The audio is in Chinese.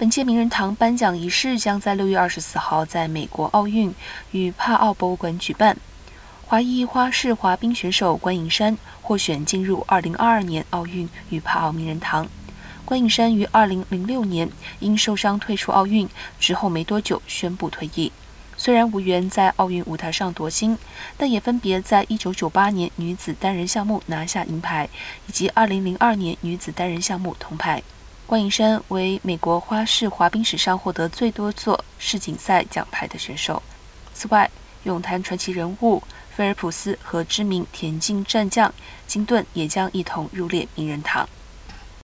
本届名人堂颁奖仪式将在六月二十四号在美国奥运与帕奥博物馆举办。华裔花式滑冰选手关颖珊获选进入二零二二年奥运与帕奥名人堂。关颖珊于二零零六年因受伤退出奥运，之后没多久宣布退役。虽然无缘在奥运舞台上夺金，但也分别在一九九八年女子单人项目拿下银牌，以及二零零二年女子单人项目铜牌。关颖珊为美国花式滑冰史上获得最多座世锦赛奖牌的选手。此外，泳坛传奇人物菲尔普斯和知名田径战将金顿也将一同入列名人堂。